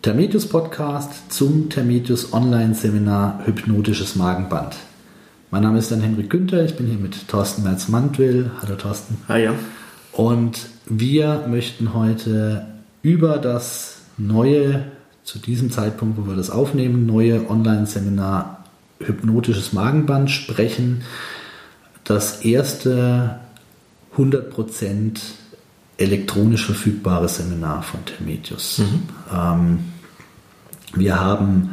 Termetius Podcast zum Termetius Online Seminar Hypnotisches Magenband. Mein Name ist dann Henrik Günther, ich bin hier mit Thorsten Merz-Mandwill. Hallo Thorsten. Hi, ja. Und wir möchten heute über das neue, zu diesem Zeitpunkt, wo wir das aufnehmen, neue Online-Seminar Hypnotisches Magenband sprechen. Das erste 100% elektronisch verfügbare Seminar von Termetius. Mhm. Ähm, wir haben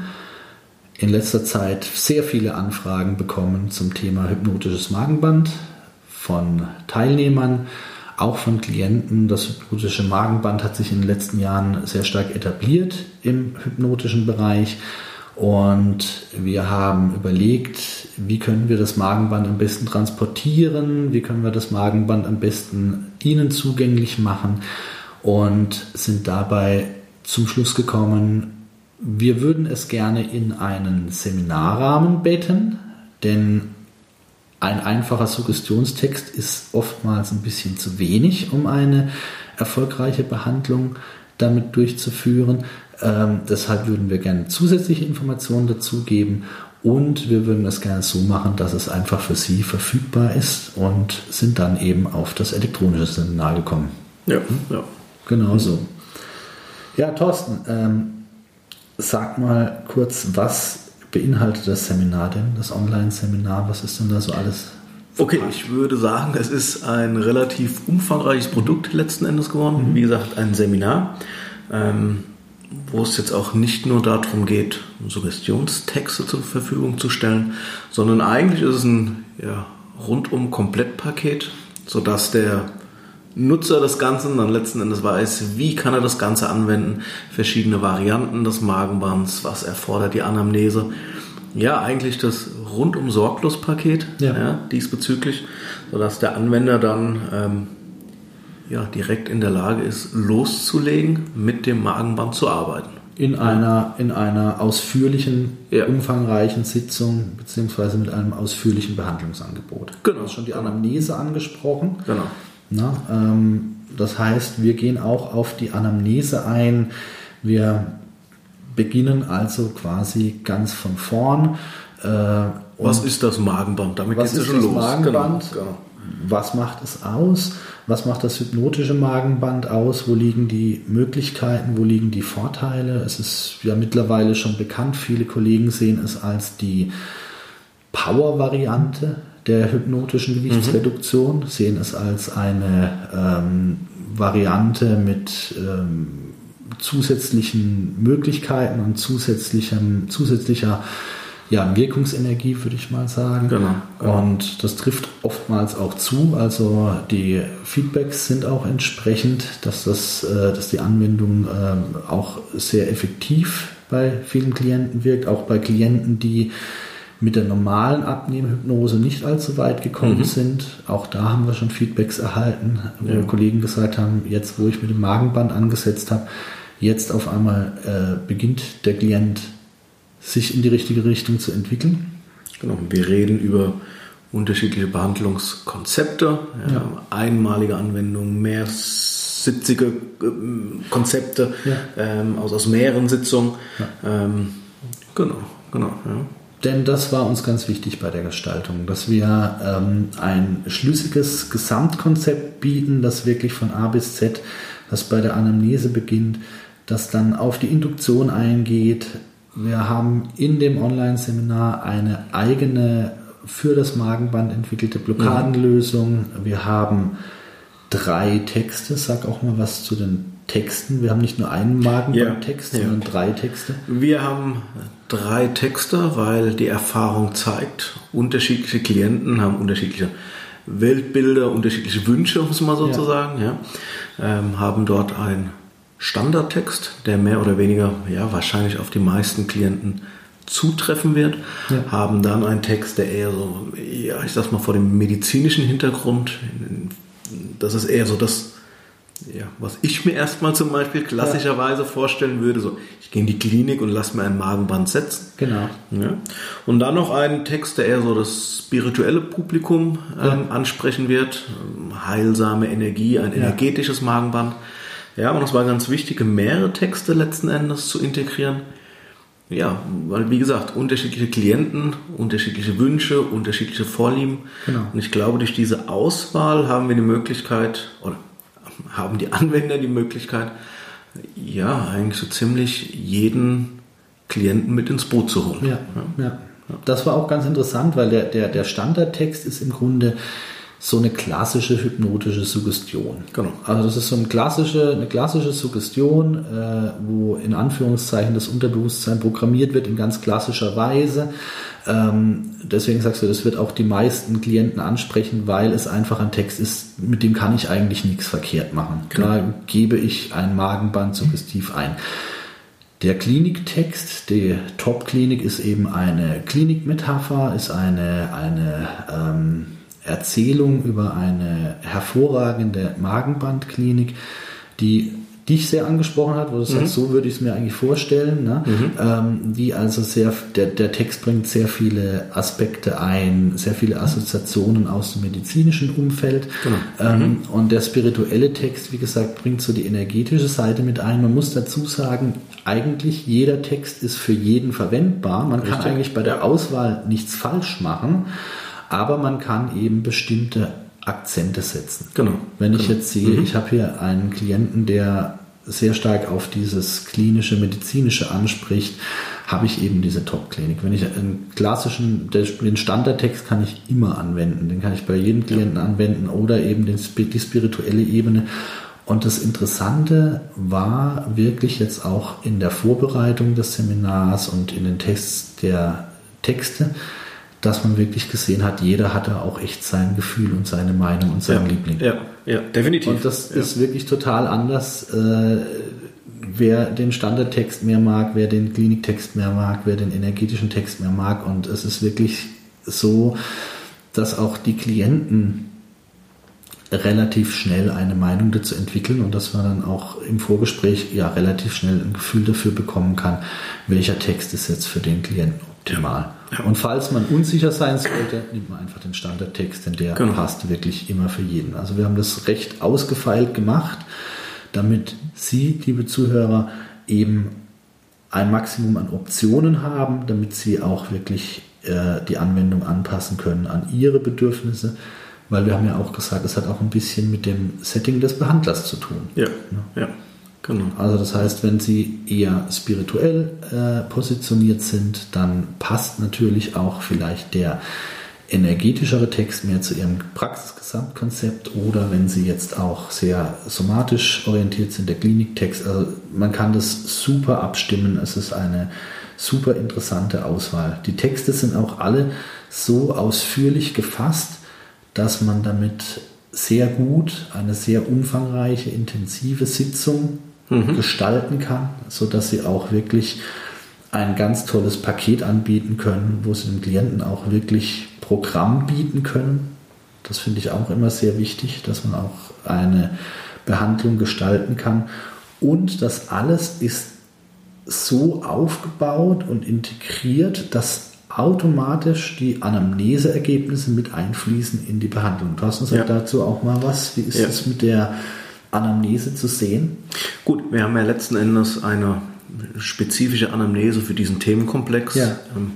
in letzter Zeit sehr viele Anfragen bekommen zum Thema hypnotisches Magenband von Teilnehmern, auch von Klienten. Das hypnotische Magenband hat sich in den letzten Jahren sehr stark etabliert im hypnotischen Bereich. Und wir haben überlegt, wie können wir das Magenband am besten transportieren, wie können wir das Magenband am besten Ihnen zugänglich machen und sind dabei zum Schluss gekommen, wir würden es gerne in einen Seminarrahmen betten, denn ein einfacher Suggestionstext ist oftmals ein bisschen zu wenig, um eine erfolgreiche Behandlung damit durchzuführen. Ähm, deshalb würden wir gerne zusätzliche Informationen dazugeben und wir würden das gerne so machen, dass es einfach für Sie verfügbar ist und sind dann eben auf das elektronische Seminar gekommen. Ja, ja. Genau so. Ja, Thorsten, ähm, sag mal kurz, was beinhaltet das Seminar denn, das Online-Seminar? Was ist denn da so alles? Okay, ich würde sagen, es ist ein relativ umfangreiches Produkt letzten Endes geworden. Mhm. Wie gesagt, ein Seminar. Ähm, wo es jetzt auch nicht nur darum geht, Suggestionstexte zur Verfügung zu stellen, sondern eigentlich ist es ein ja, rundum Komplettpaket, sodass der Nutzer des Ganzen dann letzten Endes weiß, wie kann er das Ganze anwenden, verschiedene Varianten des Magenbands, was erfordert die Anamnese. Ja, eigentlich das rundum sorglos Paket ja. ja. diesbezüglich, sodass der Anwender dann ähm, ja, direkt in der Lage ist, loszulegen, mit dem Magenband zu arbeiten. In einer, in einer ausführlichen, ja. umfangreichen Sitzung beziehungsweise mit einem ausführlichen Behandlungsangebot. Genau. Du hast schon die Anamnese angesprochen. Genau. Na, ähm, das heißt, wir gehen auch auf die Anamnese ein. Wir beginnen also quasi ganz von vorn. Äh, was ist das Magenband? Damit was ist schon los. Magenband? Genau. Genau. Was macht es aus? Was macht das hypnotische Magenband aus? Wo liegen die Möglichkeiten? Wo liegen die Vorteile? Es ist ja mittlerweile schon bekannt. Viele Kollegen sehen es als die Power-Variante der hypnotischen Gewichtsreduktion, mhm. sehen es als eine ähm, Variante mit ähm, zusätzlichen Möglichkeiten und zusätzlichem, zusätzlicher ja, Wirkungsenergie, würde ich mal sagen. Genau, genau. Und das trifft oftmals auch zu. Also die Feedbacks sind auch entsprechend, dass, das, äh, dass die Anwendung äh, auch sehr effektiv bei vielen Klienten wirkt, auch bei Klienten, die mit der normalen Abnehmhypnose nicht allzu weit gekommen mhm. sind. Auch da haben wir schon Feedbacks erhalten, wo ja. Kollegen gesagt haben, jetzt wo ich mit dem Magenband angesetzt habe, jetzt auf einmal äh, beginnt der Klient sich in die richtige Richtung zu entwickeln. Genau, wir reden über unterschiedliche Behandlungskonzepte, ja. einmalige Anwendungen, mehrsitzige äh, Konzepte ja. ähm, aus, aus mehreren Sitzungen. Ähm, genau, genau. Denn das war uns ganz wichtig bei der Gestaltung, dass wir ähm, ein schlüssiges Gesamtkonzept bieten, das wirklich von A bis Z, das bei der Anamnese beginnt, das dann auf die Induktion eingeht, wir haben in dem Online-Seminar eine eigene für das Magenband entwickelte Blockadenlösung. Wir haben drei Texte. Sag auch mal was zu den Texten. Wir haben nicht nur einen Magenbandtext, ja, sondern ja. drei Texte. Wir haben drei Texte, weil die Erfahrung zeigt, unterschiedliche Klienten haben unterschiedliche Weltbilder, unterschiedliche Wünsche, um es mal so ja. zu sagen. Ja. Ähm, haben dort ein Standardtext, der mehr oder weniger ja, wahrscheinlich auf die meisten Klienten zutreffen wird, ja. haben dann einen Text, der eher so, ja, ich sag mal vor dem medizinischen Hintergrund, das ist eher so das, ja, was ich mir erstmal zum Beispiel klassischerweise ja. vorstellen würde, so, ich gehe in die Klinik und lasse mir ein Magenband setzen. Genau. Ja. Und dann noch einen Text, der eher so das spirituelle Publikum ähm, ansprechen wird, heilsame Energie, ein energetisches Magenband Ja, und es war ganz wichtig, mehrere Texte letzten Endes zu integrieren. Ja, weil wie gesagt, unterschiedliche Klienten, unterschiedliche Wünsche, unterschiedliche Vorlieben. Genau. Und ich glaube, durch diese Auswahl haben wir die Möglichkeit, oder haben die Anwender die Möglichkeit, ja, eigentlich so ziemlich jeden Klienten mit ins Boot zu holen. Ja, ja. ja. Das war auch ganz interessant, weil der, der, der Standardtext ist im Grunde so eine klassische hypnotische Suggestion. Genau. Also das ist so eine klassische, eine klassische Suggestion, äh, wo in Anführungszeichen das Unterbewusstsein programmiert wird in ganz klassischer Weise. Ähm, deswegen sagst du, das wird auch die meisten Klienten ansprechen, weil es einfach ein Text ist, mit dem kann ich eigentlich nichts verkehrt machen. Genau. Da gebe ich ein Magenband suggestiv ein. Der Kliniktext, die Top-Klinik ist eben eine Klinikmetapher, ist eine, eine ähm, Erzählung über eine hervorragende Magenbandklinik, die dich sehr angesprochen hat, wo du mhm. sagst, so würde ich es mir eigentlich vorstellen, ne? mhm. ähm, die also sehr, der, der Text bringt sehr viele Aspekte ein, sehr viele Assoziationen aus dem medizinischen Umfeld genau. ähm, mhm. und der spirituelle Text, wie gesagt, bringt so die energetische Seite mit ein. Man muss dazu sagen, eigentlich jeder Text ist für jeden verwendbar. Man Richtig. kann eigentlich bei der Auswahl nichts falsch machen, aber man kann eben bestimmte Akzente setzen. Genau. Wenn ich genau. jetzt sehe, mhm. ich habe hier einen Klienten, der sehr stark auf dieses klinische, medizinische anspricht, habe ich eben diese Top-Klinik. Wenn ich einen klassischen, den Standardtext kann ich immer anwenden, den kann ich bei jedem Klienten ja. anwenden oder eben den, die spirituelle Ebene. Und das Interessante war wirklich jetzt auch in der Vorbereitung des Seminars und in den Tests der Texte, dass man wirklich gesehen hat, jeder hatte auch echt sein Gefühl und seine Meinung und sein ja, Liebling. Ja, ja, definitiv. Und das ja. ist wirklich total anders. Äh, wer den Standardtext mehr mag, wer den Kliniktext mehr mag, wer den energetischen Text mehr mag. Und es ist wirklich so, dass auch die Klienten relativ schnell eine Meinung dazu entwickeln und dass man dann auch im Vorgespräch ja relativ schnell ein Gefühl dafür bekommen kann, welcher Text ist jetzt für den Klienten optimal. Ja. Und falls man unsicher sein sollte, nimmt man einfach den Standardtext, denn der genau. passt wirklich immer für jeden. Also wir haben das recht ausgefeilt gemacht, damit Sie, liebe Zuhörer, eben ein Maximum an Optionen haben, damit Sie auch wirklich äh, die Anwendung anpassen können an Ihre Bedürfnisse, weil wir haben ja auch gesagt, es hat auch ein bisschen mit dem Setting des Behandlers zu tun. Ja, ja. ja. Genau. Also das heißt, wenn Sie eher spirituell äh, positioniert sind, dann passt natürlich auch vielleicht der energetischere Text mehr zu Ihrem Praxisgesamtkonzept oder wenn Sie jetzt auch sehr somatisch orientiert sind, der Kliniktext. Also man kann das super abstimmen. Es ist eine super interessante Auswahl. Die Texte sind auch alle so ausführlich gefasst, dass man damit sehr gut eine sehr umfangreiche, intensive Sitzung mhm. gestalten kann, sodass sie auch wirklich ein ganz tolles Paket anbieten können, wo sie dem Klienten auch wirklich Programm bieten können. Das finde ich auch immer sehr wichtig, dass man auch eine Behandlung gestalten kann. Und das alles ist so aufgebaut und integriert, dass automatisch die Anamneseergebnisse mit einfließen in die Behandlung. Hast uns ja. dazu auch mal was. Wie ist ja. es mit der Anamnese zu sehen? Gut, wir haben ja letzten Endes eine spezifische Anamnese für diesen Themenkomplex ja. Ähm,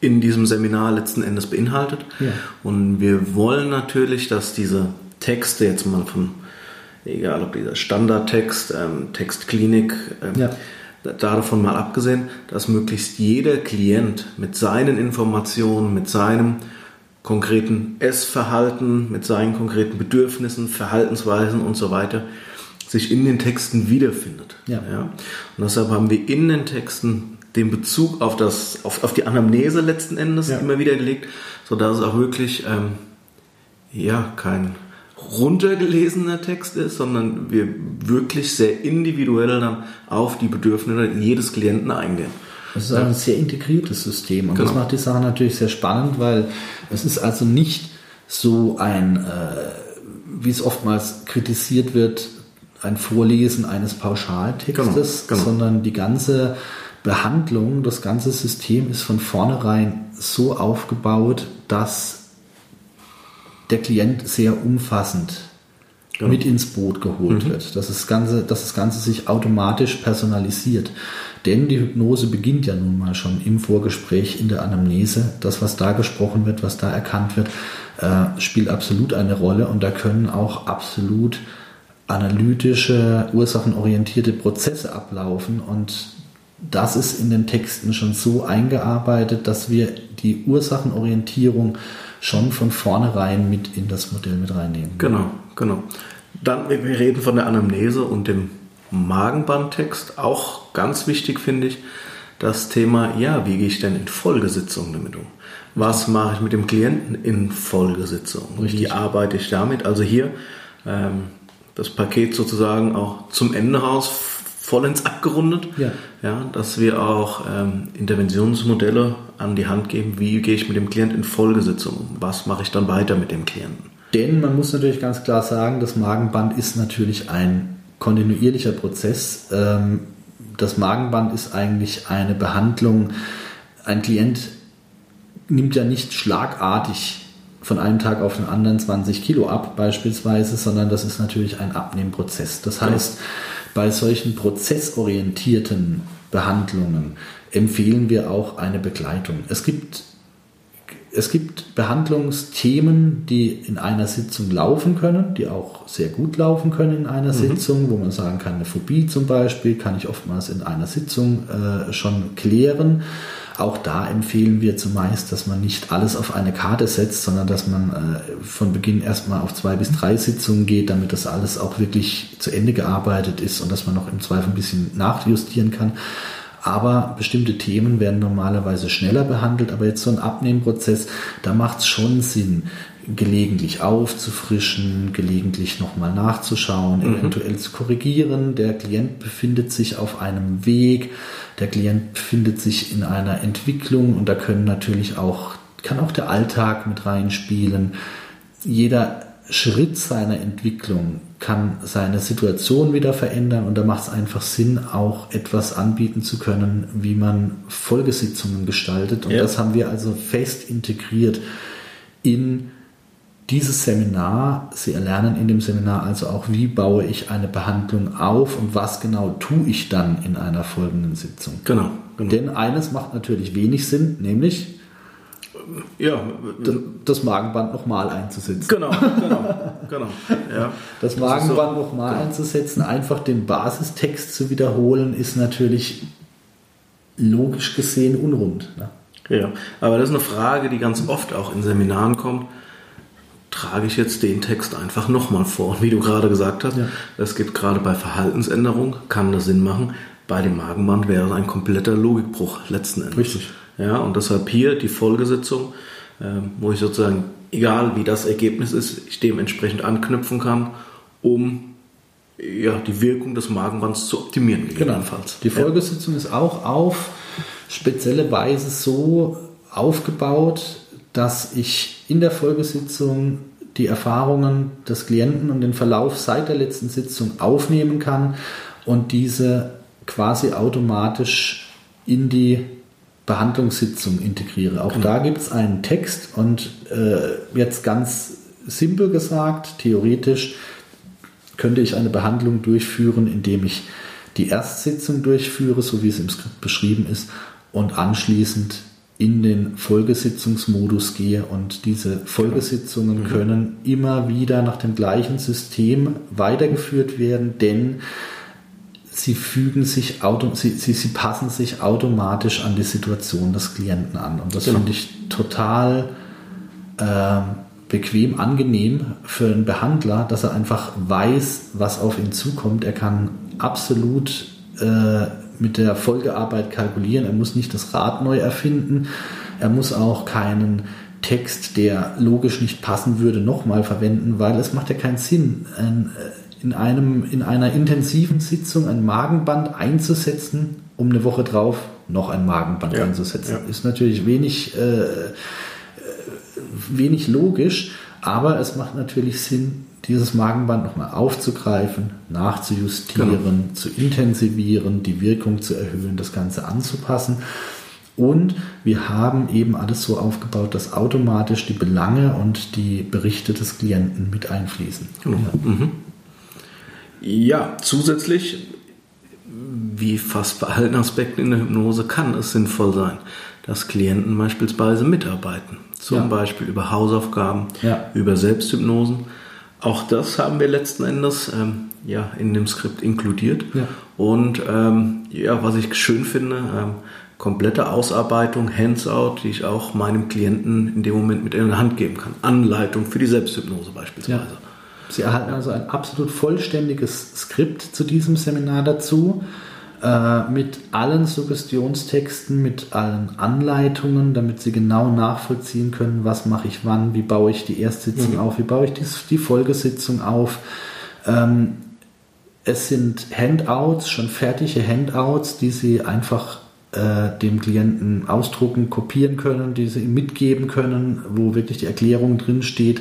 in diesem Seminar letzten Endes beinhaltet. Ja. Und wir wollen natürlich, dass diese Texte jetzt mal von, egal ob dieser Standardtext, ähm, Textklinik, ähm, ja. davon mal abgesehen, dass möglichst jeder Klient mit seinen Informationen, mit seinem konkreten Essverhalten, mit seinen konkreten Bedürfnissen, Verhaltensweisen und so weiter sich in den Texten wiederfindet. Ja. ja. Und deshalb haben wir in den Texten den Bezug auf, das, auf, auf die Anamnese letzten Endes ja. immer wieder gelegt, sodass es auch wirklich ähm, ja, kein runtergelesener Text ist, sondern wir wirklich sehr individuell dann auf die Bedürfnisse jedes Klienten eingehen. Das ist ja. ein sehr integriertes System und genau. das macht die Sache natürlich sehr spannend, weil es ist also nicht so ein, äh, wie es oftmals kritisiert wird, ein Vorlesen eines Pauschaltextes, genau. Genau. sondern die ganze Behandlung, das ganze System ist von vornherein so aufgebaut, dass der Klient sehr umfassend genau. mit ins Boot geholt mhm. wird, dass das, Ganze, dass das Ganze sich automatisch personalisiert. Denn die Hypnose beginnt ja nun mal schon im Vorgespräch, in der Anamnese. Das, was da gesprochen wird, was da erkannt wird, äh, spielt absolut eine Rolle und da können auch absolut analytische, ursachenorientierte Prozesse ablaufen und das ist in den Texten schon so eingearbeitet, dass wir die Ursachenorientierung schon von vornherein mit in das Modell mit reinnehmen. Genau, genau. Dann, wir reden von der Anamnese und dem Magenbandtext. Auch ganz wichtig finde ich das Thema, ja, wie gehe ich denn in Folgesitzungen damit um? Was mache ich mit dem Klienten in Folgesitzungen? Richtig. Wie arbeite ich damit? Also hier ähm, das Paket sozusagen auch zum Ende raus vollends abgerundet. Ja. ja dass wir auch ähm, Interventionsmodelle an die Hand geben, wie gehe ich mit dem Klienten in Folgesitzungen um? Was mache ich dann weiter mit dem Klienten? Denn man muss natürlich ganz klar sagen, das Magenband ist natürlich ein kontinuierlicher Prozess. Ähm, das Magenband ist eigentlich eine Behandlung. Ein Klient nimmt ja nicht schlagartig von einem Tag auf den anderen 20 Kilo ab beispielsweise, sondern das ist natürlich ein Abnehmprozess. Das heißt, bei solchen prozessorientierten Behandlungen empfehlen wir auch eine Begleitung. Es gibt, es gibt Behandlungsthemen, die in einer Sitzung laufen können, die auch sehr gut laufen können in einer mhm. Sitzung, wo man sagen kann, eine Phobie zum Beispiel kann ich oftmals in einer Sitzung äh, schon klären. Auch da empfehlen wir zumeist, dass man nicht alles auf eine Karte setzt, sondern dass man äh, von Beginn erstmal auf zwei bis drei Sitzungen geht, damit das alles auch wirklich zu Ende gearbeitet ist und dass man noch im Zweifel ein bisschen nachjustieren kann. Aber bestimmte Themen werden normalerweise schneller behandelt. Aber jetzt so ein Abnehmprozess, da macht es schon Sinn, gelegentlich aufzufrischen, gelegentlich nochmal nachzuschauen, mhm. eventuell zu korrigieren. Der Klient befindet sich auf einem Weg, der Klient befindet sich in einer Entwicklung und da können natürlich auch, kann auch der Alltag mit reinspielen. Jeder Schritt seiner Entwicklung kann seine Situation wieder verändern und da macht es einfach Sinn, auch etwas anbieten zu können, wie man Folgesitzungen gestaltet. Und ja. das haben wir also fest integriert in dieses Seminar, Sie erlernen in dem Seminar also auch, wie baue ich eine Behandlung auf und was genau tue ich dann in einer folgenden Sitzung. Genau. genau. Denn eines macht natürlich wenig Sinn, nämlich ja, das Magenband nochmal einzusetzen. Genau, genau, genau. Ja. Das Magenband so, nochmal genau. einzusetzen, einfach den Basistext zu wiederholen, ist natürlich logisch gesehen unrund. Ne? Ja, aber das ist eine Frage, die ganz oft auch in Seminaren kommt trage ich jetzt den Text einfach nochmal vor. Wie du gerade gesagt hast, ja. das geht gerade bei Verhaltensänderung, kann das Sinn machen. Bei dem Magenband wäre es ein kompletter Logikbruch letzten Endes. Richtig. Ja, und deshalb hier die Folgesitzung, äh, wo ich sozusagen, egal wie das Ergebnis ist, ich dementsprechend anknüpfen kann, um ja, die Wirkung des Magenbands zu optimieren. Genau. Die Folgesitzung ja. ist auch auf spezielle Weise so aufgebaut, dass ich in der Folgesitzung die Erfahrungen des Klienten und den Verlauf seit der letzten Sitzung aufnehmen kann und diese quasi automatisch in die Behandlungssitzung integriere. Auch genau. da gibt es einen Text und äh, jetzt ganz simpel gesagt, theoretisch könnte ich eine Behandlung durchführen, indem ich die Erstsitzung durchführe, so wie es im Skript beschrieben ist, und anschließend in den Folgesitzungsmodus gehe und diese Folgesitzungen mhm. können immer wieder nach dem gleichen System weitergeführt werden, denn sie fügen sich auto, sie, sie, sie passen sich automatisch an die Situation des Klienten an und das genau. finde ich total äh, bequem, angenehm für einen Behandler, dass er einfach weiß, was auf ihn zukommt. Er kann absolut äh, mit der Folgearbeit kalkulieren. Er muss nicht das Rad neu erfinden. Er muss auch keinen Text, der logisch nicht passen würde, nochmal verwenden, weil es macht ja keinen Sinn, äh, in, einem, in einer intensiven Sitzung ein Magenband einzusetzen, um eine Woche drauf noch ein Magenband ja, einzusetzen. Ja. Ist natürlich wenig, äh, äh wenig logisch, aber es macht natürlich Sinn, dieses Magenband nochmal aufzugreifen, nachzujustieren, genau. zu intensivieren, die Wirkung zu erhöhen, das Ganze anzupassen. Und wir haben eben alles so aufgebaut, dass automatisch die Belange und die Berichte des Klienten mit einfließen. Genau. Ja. Mhm. ja, zusätzlich, wie fast bei allen Aspekten in der Hypnose, kann es sinnvoll sein, dass Klienten beispielsweise mitarbeiten. Zum ja. Beispiel über Hausaufgaben, ja. über Selbsthypnosen. Auch das haben wir letzten Endes ähm, ja, in dem Skript inkludiert. Ja. Und ähm, ja, was ich schön finde, ähm, komplette Ausarbeitung, Hands-out, die ich auch meinem Klienten in dem Moment mit in die Hand geben kann. Anleitung für die Selbsthypnose beispielsweise. Ja. Sie erhalten also ein absolut vollständiges Skript zu diesem Seminar dazu, äh, mit allen Suggestionstexten, mit allen Anleitungen, damit Sie genau nachvollziehen können, was mache ich wann, wie baue ich die Erstsitzung mhm. auf, wie baue ich die, die Folgesitzung auf. Ähm, es sind Handouts, schon fertige Handouts, die Sie einfach äh, dem Klienten ausdrucken, kopieren können, die sie ihm mitgeben können, wo wirklich die Erklärung drin steht,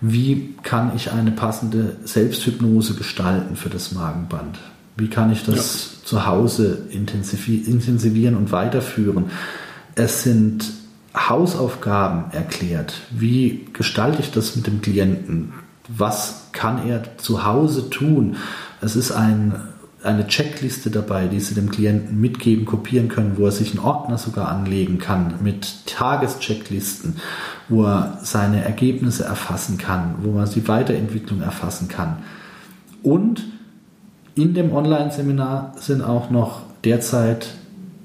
wie kann ich eine passende Selbsthypnose gestalten für das Magenband? Wie kann ich das ja. zu Hause intensivieren und weiterführen? Es sind Hausaufgaben erklärt. Wie gestalte ich das mit dem Klienten? Was kann er zu Hause tun? Es ist ein eine Checkliste dabei, die Sie dem Klienten mitgeben, kopieren können, wo er sich einen Ordner sogar anlegen kann mit Tageschecklisten, wo er seine Ergebnisse erfassen kann, wo man die Weiterentwicklung erfassen kann. Und in dem Online-Seminar sind auch noch derzeit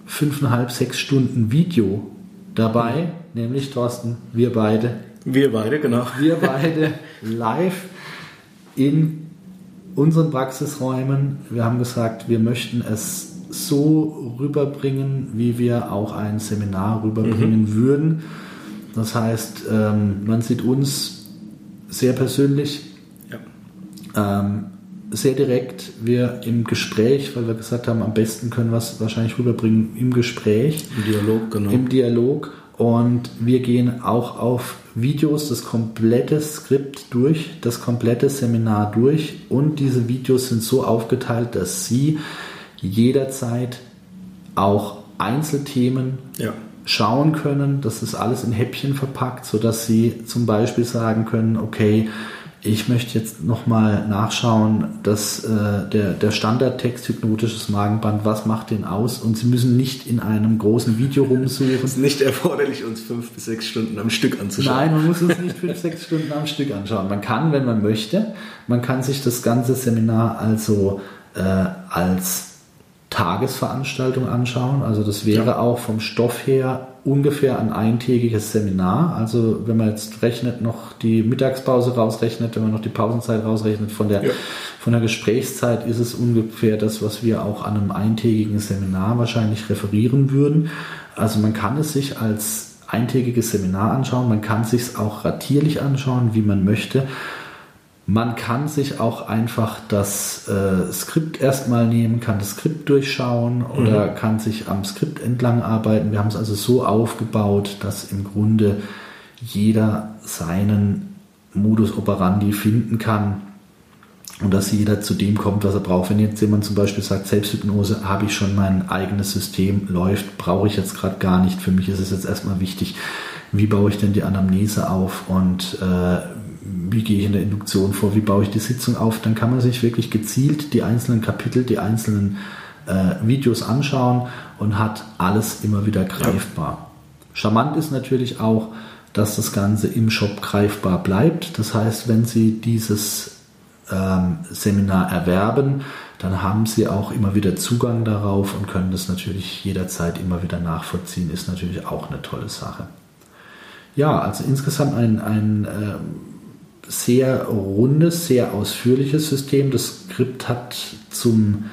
fünfeinhalb, sechs Stunden Video dabei, nämlich Thorsten, wir beide. Wir beide, genau. Wir beide live in unseren Praxisräumen. Wir haben gesagt, wir möchten es so rüberbringen, wie wir auch ein Seminar rüberbringen mhm. würden. Das heißt, ähm, man sieht uns sehr persönlich, ja. ähm, sehr direkt. Wir im Gespräch, weil wir gesagt haben, am besten können wir es wahrscheinlich rüberbringen im Gespräch. Im Dialog, genau. Im Dialog. Und wir gehen auch auf Videos das komplette Skript durch, das komplette Seminar durch. Und diese Videos sind so aufgeteilt, dass Sie jederzeit auch Einzelthemen ja. schauen können. Das ist alles in Häppchen verpackt, sodass Sie zum Beispiel sagen können, okay, ich möchte jetzt nochmal nachschauen, dass äh, der, der Standardtext hypnotisches Magenband, was macht den aus? Und Sie müssen nicht in einem großen Video rumsuchen. Es ist nicht erforderlich, uns fünf bis sechs Stunden am Stück anzuschauen. Nein, man muss uns nicht fünf, sechs Stunden am Stück anschauen. Man kann, wenn man möchte, man kann sich das ganze Seminar also äh, als Tagesveranstaltung anschauen. Also das wäre ja. auch vom Stoff her ungefähr ein eintägiges Seminar. Also wenn man jetzt rechnet, noch die Mittagspause rausrechnet, wenn man noch die Pausenzeit rausrechnet, von der, ja. von der Gesprächszeit ist es ungefähr das, was wir auch an einem eintägigen Seminar wahrscheinlich referieren würden. Also man kann es sich als eintägiges Seminar anschauen, man kann es sich auch ratierlich anschauen, wie man möchte. Man kann sich auch einfach das äh, Skript erstmal nehmen, kann das Skript durchschauen oder mhm. kann sich am Skript entlang arbeiten. Wir haben es also so aufgebaut, dass im Grunde jeder seinen Modus operandi finden kann und dass jeder zu dem kommt, was er braucht. Wenn jetzt jemand zum Beispiel sagt, Selbsthypnose, habe ich schon mein eigenes System, läuft, brauche ich jetzt gerade gar nicht. Für mich ist es jetzt erstmal wichtig, wie baue ich denn die Anamnese auf und äh, wie gehe ich in der Induktion vor, wie baue ich die Sitzung auf, dann kann man sich wirklich gezielt die einzelnen Kapitel, die einzelnen äh, Videos anschauen und hat alles immer wieder greifbar. Charmant ist natürlich auch, dass das Ganze im Shop greifbar bleibt. Das heißt, wenn Sie dieses ähm, Seminar erwerben, dann haben Sie auch immer wieder Zugang darauf und können das natürlich jederzeit immer wieder nachvollziehen. Ist natürlich auch eine tolle Sache. Ja, also insgesamt ein, ein äh, sehr rundes, sehr ausführliches System. Das Skript hat zum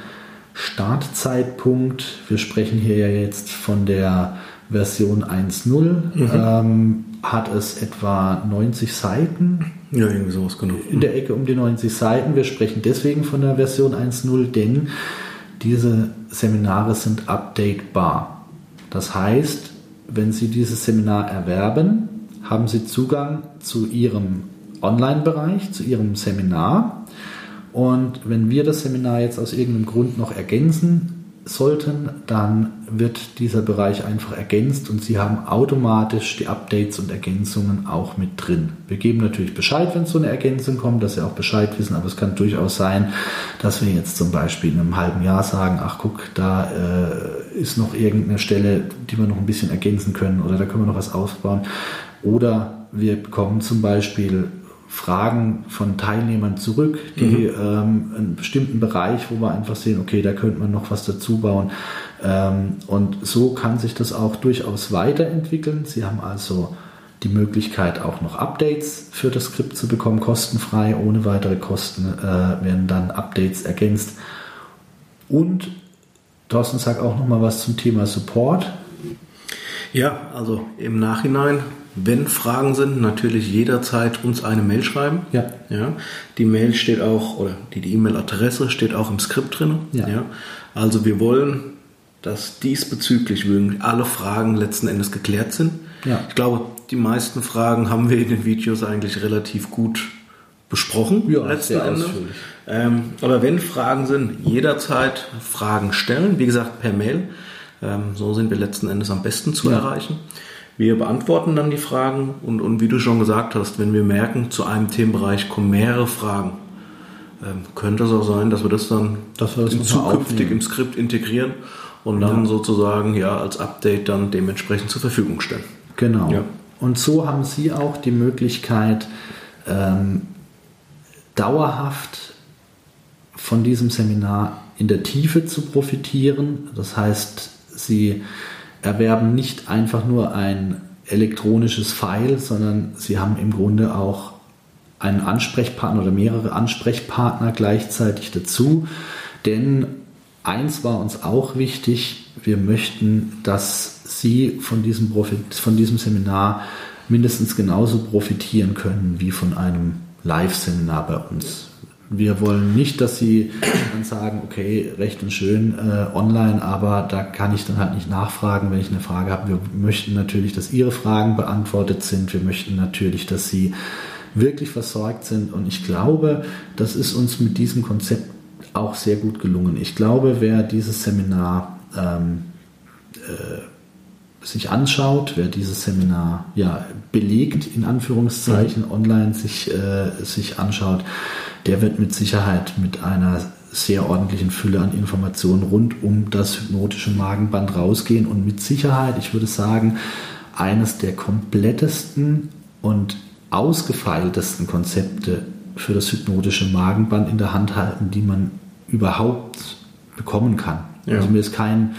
Startzeitpunkt, wir sprechen hier ja jetzt von der Version 1.0, mhm. ähm, hat es etwa 90 Seiten. Ja, irgendwie sowas, genau. In der Ecke um die 90 Seiten. Wir sprechen deswegen von der Version 1.0, denn diese Seminare sind updatebar. Das heißt, wenn Sie dieses Seminar erwerben, haben Sie Zugang zu Ihrem Online-Bereich, zu Ihrem Seminar. Und wenn wir das Seminar jetzt aus irgendeinem Grund noch ergänzen sollten, dann wird dieser Bereich einfach ergänzt und Sie haben automatisch die Updates und Ergänzungen auch mit drin. Wir geben natürlich Bescheid, wenn so eine Ergänzung kommt, dass Sie auch Bescheid wissen, aber es kann durchaus sein, dass wir jetzt zum Beispiel in einem halben Jahr sagen, ach guck, da äh, ist noch irgendeine Stelle, die wir noch ein bisschen ergänzen können oder da können wir noch was ausbauen. Oder wir bekommen zum Beispiel Fragen von Teilnehmern zurück, die mhm. ähm, einen bestimmten Bereich, wo wir einfach sehen, okay, da könnte man noch was dazu bauen. Ähm, und so kann sich das auch durchaus weiterentwickeln. Sie haben also die Möglichkeit, auch noch Updates für das Skript zu bekommen, kostenfrei, ohne weitere Kosten äh, werden dann Updates ergänzt. Und Thorsten sagt auch noch mal was zum Thema Support. Ja, also im Nachhinein wenn Fragen sind, natürlich jederzeit uns eine Mail schreiben. Ja. ja die Mail steht auch, oder die E-Mail-Adresse steht auch im Skript drin. Ja. ja. Also wir wollen, dass diesbezüglich alle Fragen letzten Endes geklärt sind. Ja. Ich glaube, die meisten Fragen haben wir in den Videos eigentlich relativ gut besprochen. Ja, letzten Endes. Ähm, aber wenn Fragen sind, jederzeit Fragen stellen. Wie gesagt, per Mail. Ähm, so sind wir letzten Endes am besten zu ja. erreichen. Wir beantworten dann die Fragen und, und wie du schon gesagt hast, wenn wir merken, zu einem Themenbereich kommen mehrere Fragen, ähm, könnte es auch sein, dass wir das dann dass wir das zukünftig im Skript integrieren und dann ja. sozusagen ja als Update dann dementsprechend zur Verfügung stellen. Genau. Ja. Und so haben Sie auch die Möglichkeit, ähm, dauerhaft von diesem Seminar in der Tiefe zu profitieren. Das heißt, Sie erwerben nicht einfach nur ein elektronisches File, sondern sie haben im Grunde auch einen Ansprechpartner oder mehrere Ansprechpartner gleichzeitig dazu. Denn eins war uns auch wichtig, wir möchten, dass Sie von diesem, Profit, von diesem Seminar mindestens genauso profitieren können wie von einem Live-Seminar bei uns. Wir wollen nicht, dass sie dann sagen, okay, recht und schön äh, online, aber da kann ich dann halt nicht nachfragen, wenn ich eine Frage habe. Wir möchten natürlich, dass ihre Fragen beantwortet sind. Wir möchten natürlich, dass sie wirklich versorgt sind. Und ich glaube, das ist uns mit diesem Konzept auch sehr gut gelungen. Ich glaube, wer dieses Seminar ähm, äh, sich anschaut, wer dieses Seminar ja belegt, in Anführungszeichen, mhm. online sich, äh, sich anschaut, der wird mit Sicherheit mit einer sehr ordentlichen Fülle an Informationen rund um das hypnotische Magenband rausgehen und mit Sicherheit, ich würde sagen, eines der komplettesten und ausgefeiltesten Konzepte für das hypnotische Magenband in der Hand halten, die man überhaupt bekommen kann. Ja. Also mir ist kein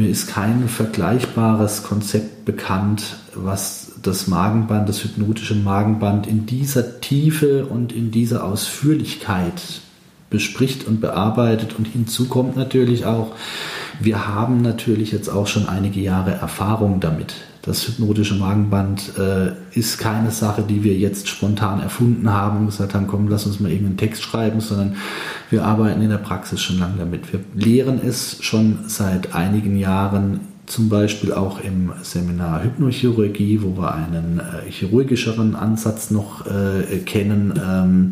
mir ist kein vergleichbares Konzept bekannt, was das Magenband, das hypnotische Magenband in dieser Tiefe und in dieser Ausführlichkeit bespricht und bearbeitet. Und hinzu kommt natürlich auch, wir haben natürlich jetzt auch schon einige Jahre Erfahrung damit. Das hypnotische Magenband äh, ist keine Sache, die wir jetzt spontan erfunden haben und gesagt haben, komm, lass uns mal irgendeinen Text schreiben, sondern wir arbeiten in der Praxis schon lange damit. Wir lehren es schon seit einigen Jahren zum Beispiel auch im Seminar Hypnochirurgie, wo wir einen äh, chirurgischeren Ansatz noch äh, kennen, ähm,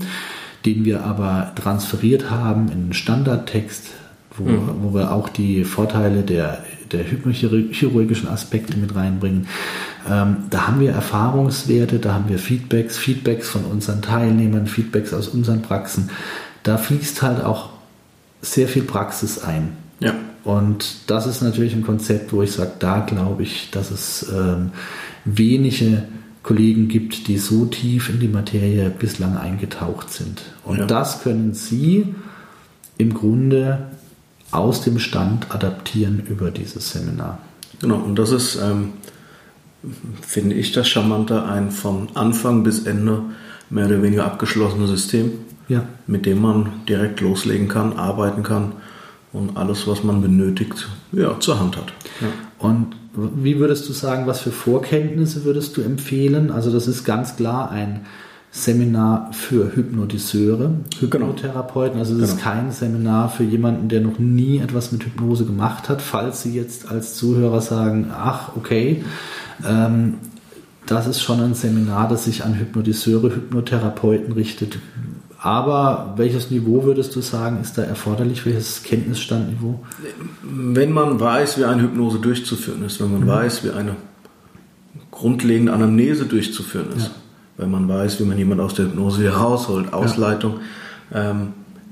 den wir aber transferiert haben in einen Standardtext, wo, mhm. wo wir auch die Vorteile der, der hypnochirurgischen Aspekte mit reinbringen. Ähm, da haben wir Erfahrungswerte, da haben wir Feedbacks, Feedbacks von unseren Teilnehmern, Feedbacks aus unseren Praxen. Da fließt halt auch sehr viel Praxis ein. Ja. Und das ist natürlich ein Konzept, wo ich sage, da glaube ich, dass es ähm, wenige Kollegen gibt, die so tief in die Materie bislang eingetaucht sind. Und ja. das können Sie im Grunde aus dem Stand adaptieren über dieses Seminar. Genau, und das ist, ähm, finde ich, das Charmante, ein von Anfang bis Ende mehr oder weniger abgeschlossenes System, ja. mit dem man direkt loslegen kann, arbeiten kann und alles, was man benötigt, ja, zur Hand hat. Ja. Und wie würdest du sagen, was für Vorkenntnisse würdest du empfehlen? Also das ist ganz klar ein Seminar für Hypnotiseure, Hypnotherapeuten. Also es genau. ist kein Seminar für jemanden, der noch nie etwas mit Hypnose gemacht hat. Falls Sie jetzt als Zuhörer sagen, ach, okay, ähm, das ist schon ein Seminar, das sich an Hypnotiseure, Hypnotherapeuten richtet. Aber welches Niveau würdest du sagen, ist da erforderlich? Welches Kenntnisstandniveau? Wenn man weiß, wie eine Hypnose durchzuführen ist, wenn man mhm. weiß, wie eine grundlegende Anamnese durchzuführen ist, ja. Wenn man weiß, wie man jemand aus der Hypnose herausholt, Ausleitung, ja. Ähm,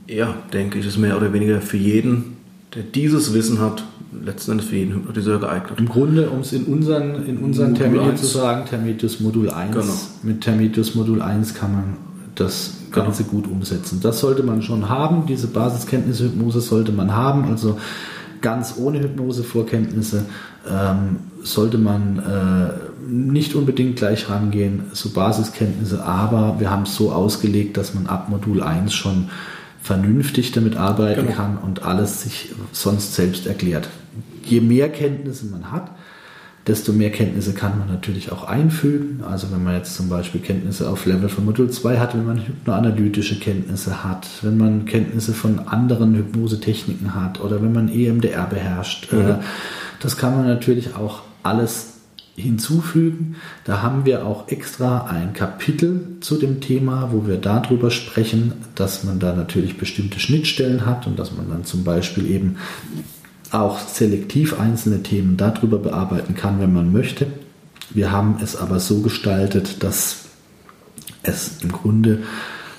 ja, denke ich, ist mehr oder weniger für jeden, der dieses Wissen hat, letzten Endes für jeden Hypnotiseur geeignet. Im Grunde, um es in unseren, in unseren Terminen zu sagen, Termitius Modul 1. Genau. Mit Termitius Modul 1 kann man das Ganze genau. gut umsetzen. Das sollte man schon haben, diese Basiskenntnisse Hypnose sollte man haben, also ganz ohne Hypnose-Vorkenntnisse ähm, sollte man äh, nicht unbedingt gleich rangehen, so Basiskenntnisse, aber wir haben es so ausgelegt, dass man ab Modul 1 schon vernünftig damit arbeiten genau. kann und alles sich sonst selbst erklärt. Je mehr Kenntnisse man hat, desto mehr Kenntnisse kann man natürlich auch einfügen. Also wenn man jetzt zum Beispiel Kenntnisse auf Level von Modul 2 hat, wenn man hypnoanalytische Kenntnisse hat, wenn man Kenntnisse von anderen Hypnosetechniken hat oder wenn man EMDR beherrscht, mhm. Äh, das kann man natürlich auch alles hinzufügen. Da haben wir auch extra ein Kapitel zu dem Thema, wo wir darüber sprechen, dass man da natürlich bestimmte Schnittstellen hat und dass man dann zum Beispiel eben auch selektiv einzelne Themen darüber bearbeiten kann, wenn man möchte. Wir haben es aber so gestaltet, dass es im Grunde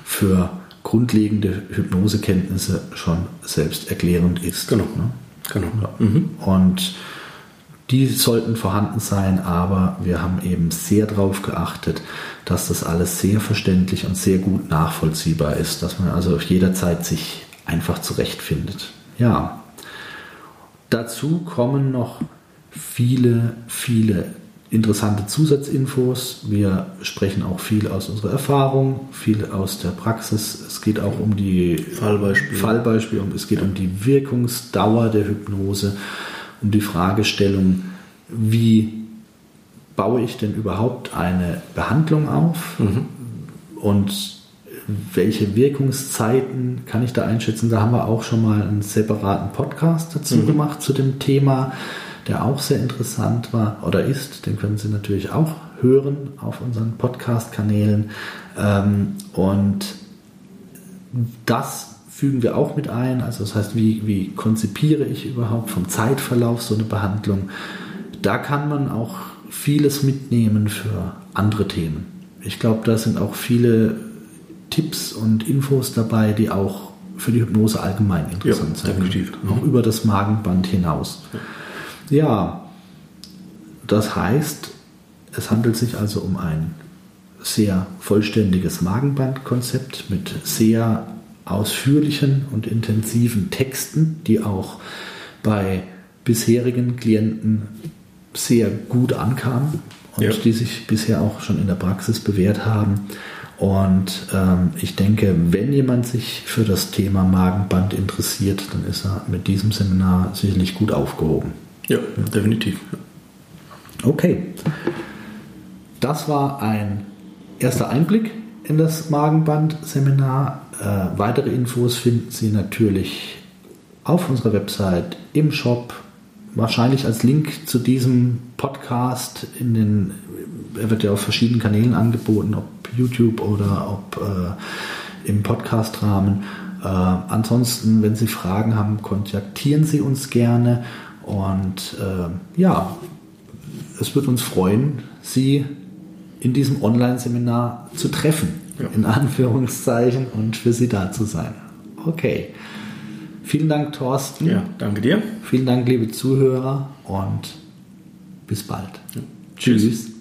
für grundlegende Hypnosekenntnisse schon selbsterklärend ist. Genau. Ne? genau. Ja. Mhm. Und die sollten vorhanden sein, aber wir haben eben sehr darauf geachtet, dass das alles sehr verständlich und sehr gut nachvollziehbar ist, dass man also auf jeder Zeit sich einfach zurechtfindet. Ja, Dazu kommen noch viele, viele interessante Zusatzinfos. Wir sprechen auch viel aus unserer Erfahrung, viel aus der Praxis. Es geht auch um die Fallbeispiele, Fallbeispiele und es geht um die Wirkungsdauer der Hypnose, um die Fragestellung, wie baue ich denn überhaupt eine Behandlung auf mhm. und welche Wirkungszeiten kann ich da einschätzen? Da haben wir auch schon mal einen separaten Podcast dazu mhm. gemacht zu dem Thema, der auch sehr interessant war oder ist. Den können Sie natürlich auch hören auf unseren Podcast-Kanälen. Ähm, und das fügen wir auch mit ein. Also das heißt, wie, wie konzipiere ich überhaupt vom Zeitverlauf so eine Behandlung? Da kann man auch vieles mitnehmen für andere Themen. Ich glaube, da sind auch viele Tipps und Infos dabei, die auch für die Hypnose allgemein interessant ja, sind. Auch über das Magenband hinaus. Ja, das heißt, es handelt sich also um ein sehr vollständiges Magenbandkonzept mit sehr ausführlichen und intensiven Texten, die auch bei bisherigen Klienten sehr gut ankamen und ja. die sich bisher auch schon in der Praxis bewährt haben. Und ähm, ich denke, wenn jemand sich für das Thema Magenband interessiert, dann ist er mit diesem Seminar sicherlich gut aufgehoben. Ja, definitiv. Okay. Das war ein erster Einblick in das Magenband-Seminar. Äh, weitere Infos finden Sie natürlich auf unserer Website, im Shop, wahrscheinlich als Link zu diesem Podcast in den, er wird ja auf verschiedenen Kanälen angeboten, ob YouTube oder ob äh, im Podcast-Rahmen. Äh, ansonsten, wenn Sie Fragen haben, kontaktieren Sie uns gerne. Und äh, ja, es wird uns freuen, Sie in diesem Online-Seminar zu treffen, ja. in Anführungszeichen, und für Sie da zu sein. Okay. Vielen Dank, Thorsten. Ja, danke dir. Vielen Dank, liebe Zuhörer, und bis bald. Ja. Tschüss. Tschüss.